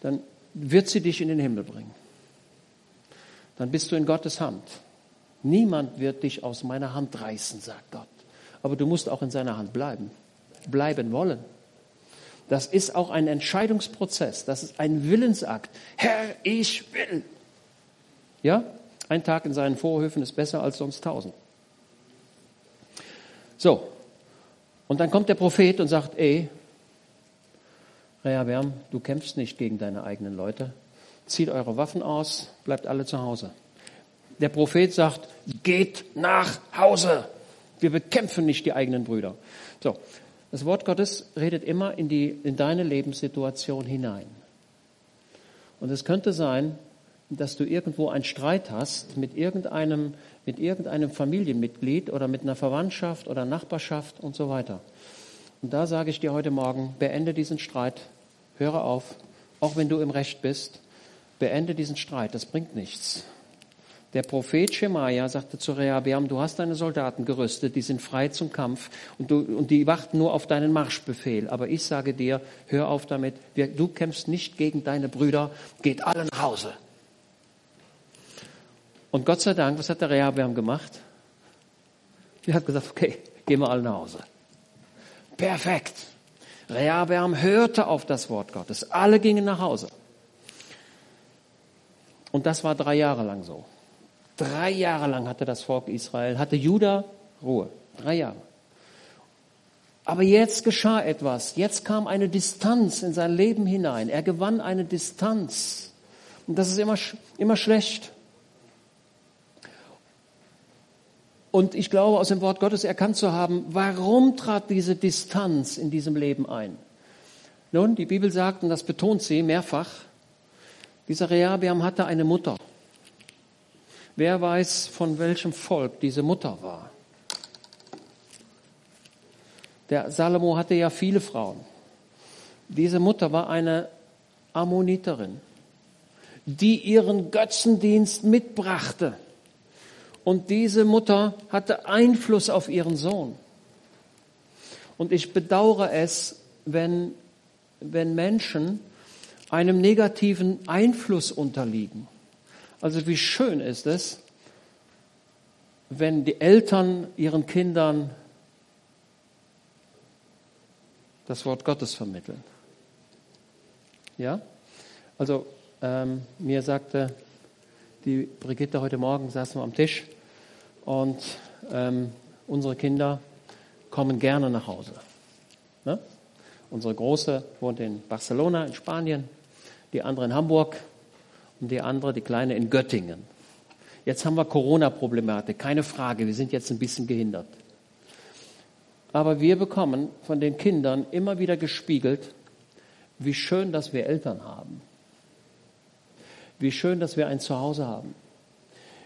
dann wird sie dich in den Himmel bringen. dann bist du in Gottes Hand. Niemand wird dich aus meiner Hand reißen, sagt Gott. Aber du musst auch in seiner Hand bleiben, bleiben wollen. Das ist auch ein Entscheidungsprozess, das ist ein Willensakt. Herr, ich will. Ja, ein Tag in seinen Vorhöfen ist besser als sonst tausend. So, und dann kommt der Prophet und sagt, ey, Rehabeam, du kämpfst nicht gegen deine eigenen Leute. Zieht eure Waffen aus, bleibt alle zu Hause. Der Prophet sagt, geht nach Hause. Wir bekämpfen nicht die eigenen Brüder. So. Das Wort Gottes redet immer in die, in deine Lebenssituation hinein. Und es könnte sein, dass du irgendwo einen Streit hast mit irgendeinem, mit irgendeinem Familienmitglied oder mit einer Verwandtschaft oder Nachbarschaft und so weiter. Und da sage ich dir heute Morgen, beende diesen Streit, höre auf, auch wenn du im Recht bist, beende diesen Streit, das bringt nichts. Der Prophet Schemaja sagte zu Rehabeam, du hast deine Soldaten gerüstet, die sind frei zum Kampf und, du, und die warten nur auf deinen Marschbefehl. Aber ich sage dir, hör auf damit, du kämpfst nicht gegen deine Brüder, geht alle nach Hause. Und Gott sei Dank, was hat der Rehabeam gemacht? Er hat gesagt, okay, gehen wir alle nach Hause. Perfekt. Rehabeam hörte auf das Wort Gottes. Alle gingen nach Hause. Und das war drei Jahre lang so. Drei Jahre lang hatte das Volk Israel, hatte Juda Ruhe. Drei Jahre. Aber jetzt geschah etwas. Jetzt kam eine Distanz in sein Leben hinein. Er gewann eine Distanz. Und das ist immer, immer schlecht. Und ich glaube, aus dem Wort Gottes erkannt zu haben, warum trat diese Distanz in diesem Leben ein? Nun, die Bibel sagt, und das betont sie mehrfach, dieser Rehabeam hatte eine Mutter. Wer weiß, von welchem Volk diese Mutter war? Der Salomo hatte ja viele Frauen. Diese Mutter war eine Ammoniterin, die ihren Götzendienst mitbrachte. Und diese Mutter hatte Einfluss auf ihren Sohn. Und ich bedauere es, wenn, wenn Menschen einem negativen Einfluss unterliegen. Also wie schön ist es, wenn die Eltern ihren Kindern das Wort Gottes vermitteln. Ja? Also ähm, mir sagte die Brigitte heute Morgen, saßen wir am Tisch und ähm, unsere Kinder kommen gerne nach Hause. Ne? Unsere Große wohnt in Barcelona in Spanien, die andere in Hamburg und die andere, die Kleine, in Göttingen. Jetzt haben wir Corona-Problematik, keine Frage, wir sind jetzt ein bisschen gehindert. Aber wir bekommen von den Kindern immer wieder gespiegelt, wie schön, dass wir Eltern haben. Wie schön, dass wir ein Zuhause haben.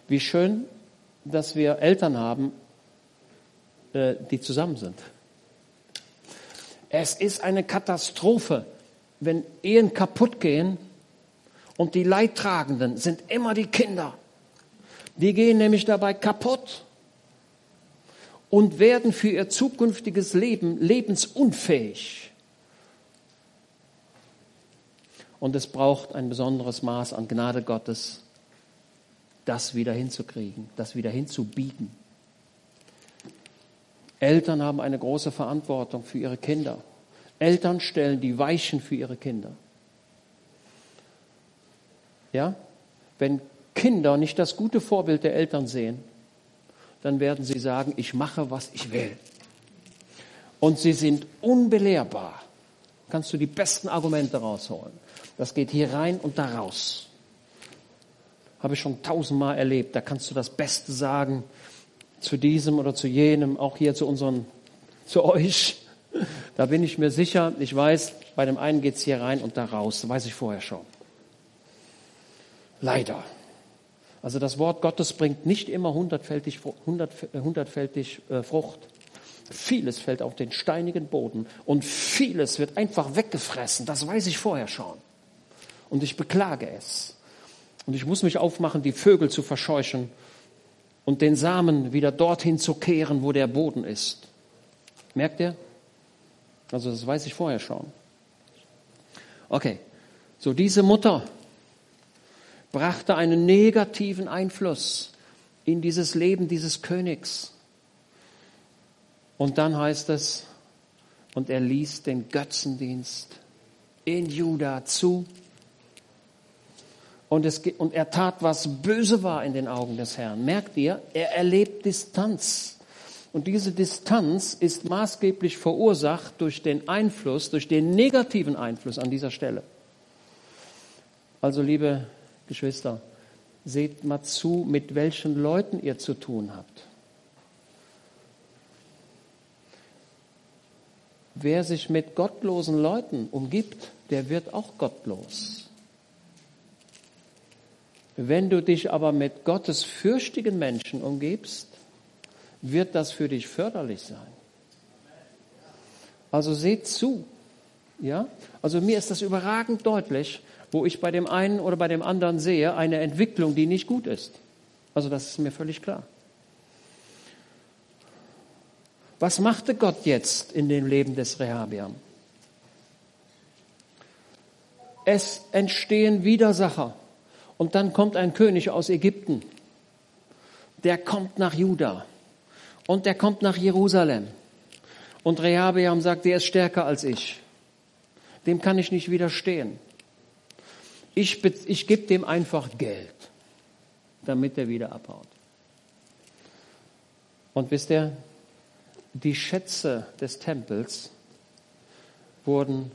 Wie schön, dass wir Eltern haben, äh, die zusammen sind. Es ist eine Katastrophe, wenn Ehen kaputt gehen und die Leidtragenden sind immer die Kinder. Die gehen nämlich dabei kaputt und werden für ihr zukünftiges Leben lebensunfähig. Und es braucht ein besonderes Maß an Gnade Gottes, das wieder hinzukriegen, das wieder hinzubiegen. Eltern haben eine große Verantwortung für ihre Kinder. Eltern stellen die Weichen für ihre Kinder. Ja? Wenn Kinder nicht das gute Vorbild der Eltern sehen, dann werden sie sagen, ich mache, was ich will. Und sie sind unbelehrbar. Kannst du die besten Argumente rausholen. Das geht hier rein und da raus. Habe ich schon tausendmal erlebt. Da kannst du das Beste sagen zu diesem oder zu jenem, auch hier zu unseren, *laughs* zu euch. Da bin ich mir sicher. Ich weiß, bei dem einen geht's hier rein und da raus. Das weiß ich vorher schon. Leider. Also das Wort Gottes bringt nicht immer hundertfältig, hundert, hundertfältig äh, Frucht. Vieles fällt auf den steinigen Boden und vieles wird einfach weggefressen. Das weiß ich vorher schon. Und ich beklage es. Und ich muss mich aufmachen, die Vögel zu verscheuchen und den Samen wieder dorthin zu kehren, wo der Boden ist. Merkt ihr? Also das weiß ich vorher schon. Okay, so diese Mutter, brachte einen negativen Einfluss in dieses Leben dieses Königs. Und dann heißt es, und er ließ den Götzendienst in Juda zu. Und, es, und er tat, was böse war in den Augen des Herrn. Merkt ihr, er erlebt Distanz. Und diese Distanz ist maßgeblich verursacht durch den Einfluss, durch den negativen Einfluss an dieser Stelle. Also, liebe Geschwister, seht mal zu, mit welchen Leuten ihr zu tun habt. Wer sich mit gottlosen Leuten umgibt, der wird auch gottlos. Wenn du dich aber mit Gottes fürchtigen Menschen umgibst, wird das für dich förderlich sein. Also seht zu. Ja? Also mir ist das überragend deutlich, wo ich bei dem einen oder bei dem anderen sehe, eine Entwicklung, die nicht gut ist. Also das ist mir völlig klar. Was machte Gott jetzt in dem Leben des Rehabiam? Es entstehen Widersacher. Und dann kommt ein König aus Ägypten. Der kommt nach Juda. Und der kommt nach Jerusalem. Und Rehabeam sagt, der ist stärker als ich. Dem kann ich nicht widerstehen. Ich, ich gebe dem einfach Geld, damit er wieder abhaut. Und wisst ihr, die Schätze des Tempels wurden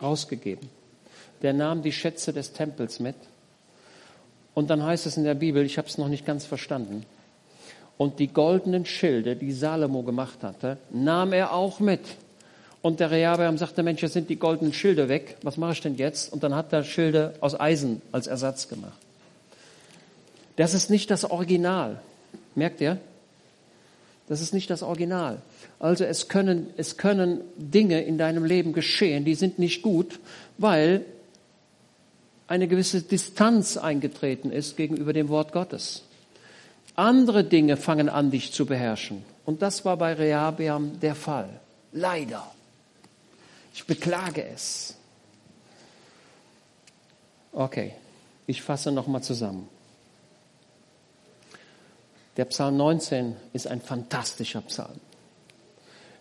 rausgegeben. Der nahm die Schätze des Tempels mit. Und dann heißt es in der Bibel, ich habe es noch nicht ganz verstanden, und die goldenen Schilde, die Salomo gemacht hatte, nahm er auch mit. Und der Rehabeam sagte, Mensch, jetzt sind die goldenen Schilde weg. Was mache ich denn jetzt? Und dann hat er Schilde aus Eisen als Ersatz gemacht. Das ist nicht das Original. Merkt ihr? Das ist nicht das Original. Also es können, es können Dinge in deinem Leben geschehen, die sind nicht gut, weil eine gewisse Distanz eingetreten ist gegenüber dem Wort Gottes. Andere Dinge fangen an, dich zu beherrschen. Und das war bei Rehabeam der Fall. Leider. Ich beklage es. Okay, ich fasse nochmal zusammen. Der Psalm 19 ist ein fantastischer Psalm.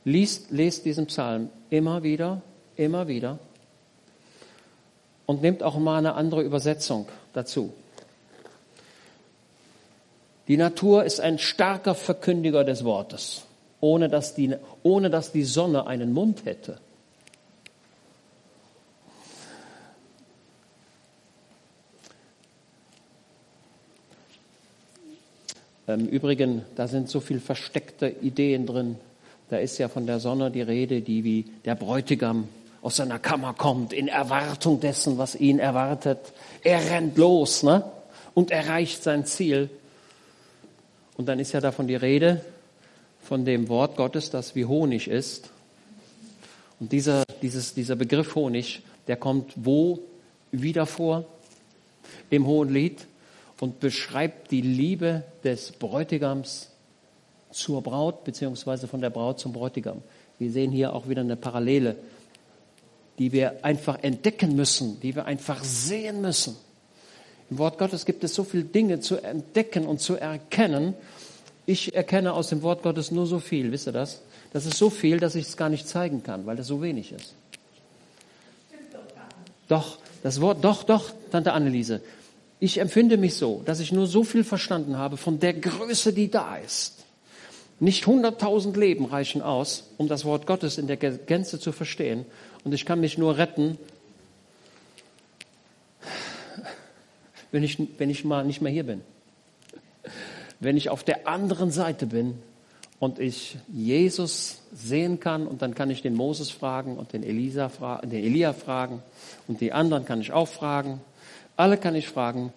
Liest, lest diesen Psalm immer wieder, immer wieder und nehmt auch mal eine andere Übersetzung dazu. Die Natur ist ein starker Verkündiger des Wortes, ohne dass die, ohne dass die Sonne einen Mund hätte. Im Übrigen, da sind so viel versteckte Ideen drin. Da ist ja von der Sonne die Rede, die wie der Bräutigam aus seiner Kammer kommt, in Erwartung dessen, was ihn erwartet. Er rennt los ne? und erreicht sein Ziel. Und dann ist ja davon die Rede, von dem Wort Gottes, das wie Honig ist. Und dieser, dieses, dieser Begriff Honig, der kommt wo wieder vor? Im Hohen Lied und beschreibt die Liebe des Bräutigams zur Braut, beziehungsweise von der Braut zum Bräutigam. Wir sehen hier auch wieder eine Parallele, die wir einfach entdecken müssen, die wir einfach sehen müssen. Im Wort Gottes gibt es so viele Dinge zu entdecken und zu erkennen. Ich erkenne aus dem Wort Gottes nur so viel, wisst ihr das? Das ist so viel, dass ich es gar nicht zeigen kann, weil das so wenig ist. Doch, das Wort, doch, doch, Tante Anneliese. Ich empfinde mich so, dass ich nur so viel verstanden habe von der Größe, die da ist. Nicht hunderttausend Leben reichen aus, um das Wort Gottes in der Gänze zu verstehen. Und ich kann mich nur retten, wenn ich, wenn ich mal nicht mehr hier bin. Wenn ich auf der anderen Seite bin und ich Jesus sehen kann und dann kann ich den Moses fragen und den, Elisa fra den Elia fragen und die anderen kann ich auch fragen alle kann ich fragen.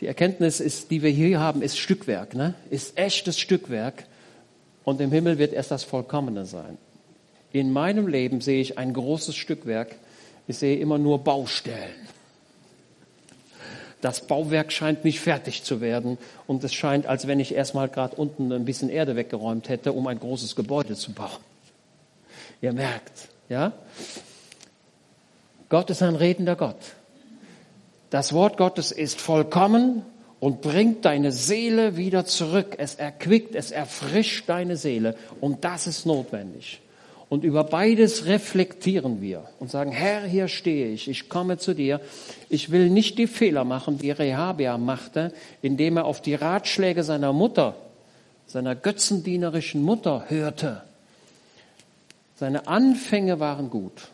Die Erkenntnis ist, die wir hier haben, ist Stückwerk, ne? ist echtes Stückwerk. Und im Himmel wird erst das Vollkommene sein. In meinem Leben sehe ich ein großes Stückwerk. Ich sehe immer nur Baustellen. Das Bauwerk scheint nicht fertig zu werden und es scheint, als wenn ich erstmal gerade unten ein bisschen Erde weggeräumt hätte, um ein großes Gebäude zu bauen. Ihr merkt, ja? Gott ist ein redender Gott. Das Wort Gottes ist vollkommen und bringt deine Seele wieder zurück. Es erquickt, es erfrischt deine Seele und das ist notwendig. Und über beides reflektieren wir und sagen, Herr, hier stehe ich, ich komme zu dir. Ich will nicht die Fehler machen, die Rehabia machte, indem er auf die Ratschläge seiner Mutter, seiner götzendienerischen Mutter hörte. Seine Anfänge waren gut,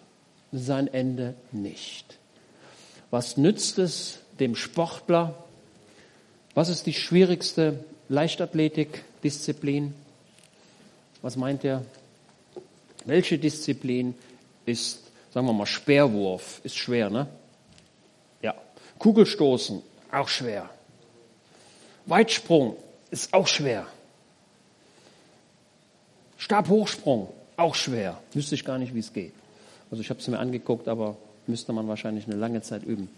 sein Ende nicht. Was nützt es dem Sportler? Was ist die schwierigste Leichtathletikdisziplin? Was meint er? Welche Disziplin ist, sagen wir mal, Speerwurf? Ist schwer, ne? Ja. Kugelstoßen, auch schwer. Weitsprung ist auch schwer. Stabhochsprung, auch schwer. Wüsste ich gar nicht, wie es geht. Also ich habe es mir angeguckt, aber müsste man wahrscheinlich eine lange Zeit üben.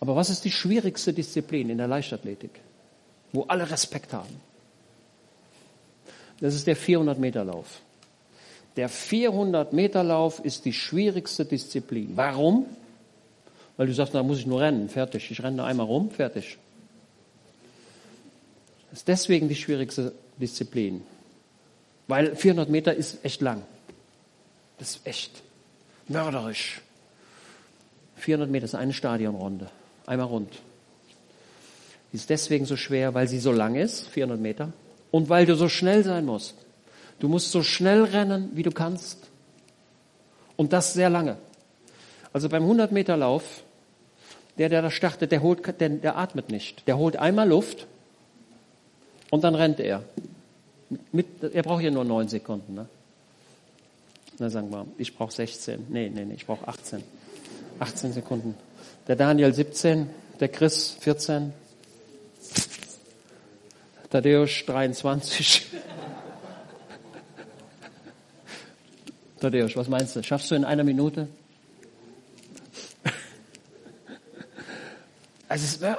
Aber was ist die schwierigste Disziplin in der Leichtathletik, wo alle Respekt haben? Das ist der 400-Meter-Lauf. Der 400-Meter-Lauf ist die schwierigste Disziplin. Warum? Weil du sagst, da muss ich nur rennen, fertig. Ich renne einmal rum, fertig. Das ist deswegen die schwierigste Disziplin. Weil 400 Meter ist echt lang. Das ist echt mörderisch. 400 Meter ist eine Stadionrunde. Einmal rund. Die ist deswegen so schwer, weil sie so lang ist, 400 Meter, und weil du so schnell sein musst. Du musst so schnell rennen, wie du kannst. Und das sehr lange. Also beim 100 Meter Lauf, der, der da startet, der, holt, der, der atmet nicht. Der holt einmal Luft und dann rennt er. Mit, er braucht ja nur neun Sekunden. Ne? Na, sagen wir, ich brauche 16. Nee, nee, nee, ich brauche 18. 18 Sekunden. Der Daniel 17, der Chris 14, Tadeusz 23. Tadeusz, was meinst du? Schaffst du in einer Minute? Also *laughs* es,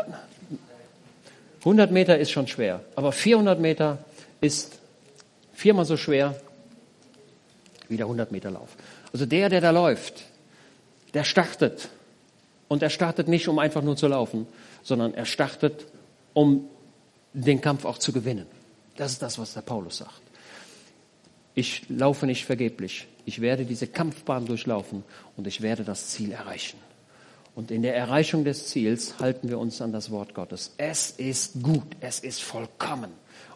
100 Meter ist schon schwer, aber 400 Meter ist viermal so schwer wie der 100 Meter Lauf. Also der, der da läuft, der startet. Und er startet nicht, um einfach nur zu laufen, sondern er startet, um den Kampf auch zu gewinnen. Das ist das, was der Paulus sagt. Ich laufe nicht vergeblich. Ich werde diese Kampfbahn durchlaufen und ich werde das Ziel erreichen. Und in der Erreichung des Ziels halten wir uns an das Wort Gottes. Es ist gut, es ist vollkommen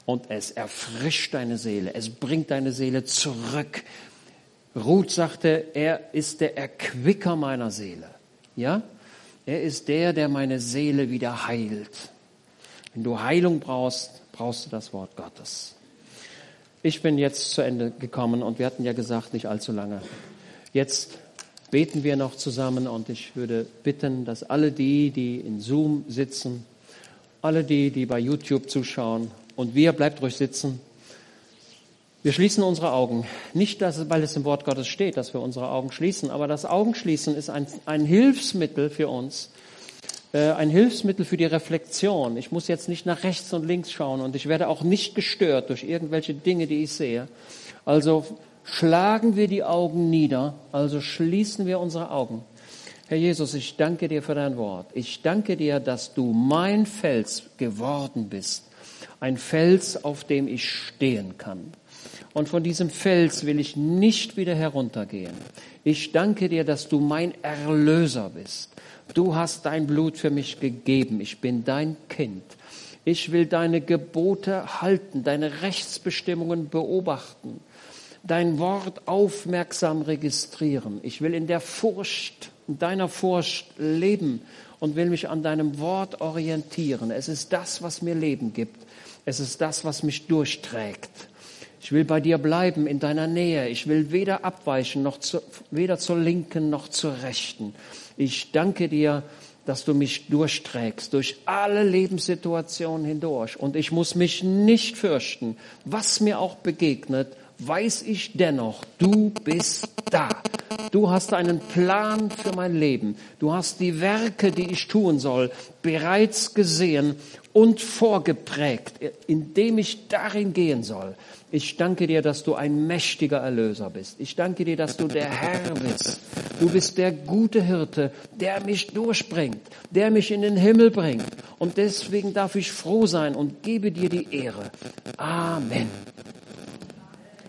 und es erfrischt deine Seele, es bringt deine Seele zurück Ruth sagte, er ist der Erquicker meiner Seele. Ja? Er ist der, der meine Seele wieder heilt. Wenn du Heilung brauchst, brauchst du das Wort Gottes. Ich bin jetzt zu Ende gekommen und wir hatten ja gesagt, nicht allzu lange. Jetzt beten wir noch zusammen und ich würde bitten, dass alle die, die in Zoom sitzen, alle die, die bei YouTube zuschauen und wir, bleibt ruhig sitzen, wir schließen unsere Augen. Nicht, dass, weil es im Wort Gottes steht, dass wir unsere Augen schließen, aber das Augenschließen ist ein, ein Hilfsmittel für uns, äh, ein Hilfsmittel für die Reflexion. Ich muss jetzt nicht nach rechts und links schauen und ich werde auch nicht gestört durch irgendwelche Dinge, die ich sehe. Also schlagen wir die Augen nieder, also schließen wir unsere Augen. Herr Jesus, ich danke dir für dein Wort. Ich danke dir, dass du mein Fels geworden bist. Ein Fels, auf dem ich stehen kann. Und von diesem Fels will ich nicht wieder heruntergehen. Ich danke dir, dass du mein Erlöser bist. Du hast dein Blut für mich gegeben. Ich bin dein Kind. Ich will deine Gebote halten, deine Rechtsbestimmungen beobachten, dein Wort aufmerksam registrieren. Ich will in der Furcht, in deiner Furcht leben und will mich an deinem Wort orientieren. Es ist das, was mir Leben gibt. Es ist das, was mich durchträgt. Ich will bei dir bleiben in deiner Nähe. Ich will weder abweichen, noch zu, weder zur Linken noch zur Rechten. Ich danke dir, dass du mich durchträgst durch alle Lebenssituationen hindurch. Und ich muss mich nicht fürchten, was mir auch begegnet, weiß ich dennoch, du bist da. Du hast einen Plan für mein Leben. Du hast die Werke, die ich tun soll, bereits gesehen und vorgeprägt, indem ich darin gehen soll. Ich danke dir, dass du ein mächtiger Erlöser bist. Ich danke dir, dass du der Herr bist. Du bist der gute Hirte, der mich durchbringt, der mich in den Himmel bringt. Und deswegen darf ich froh sein und gebe dir die Ehre. Amen.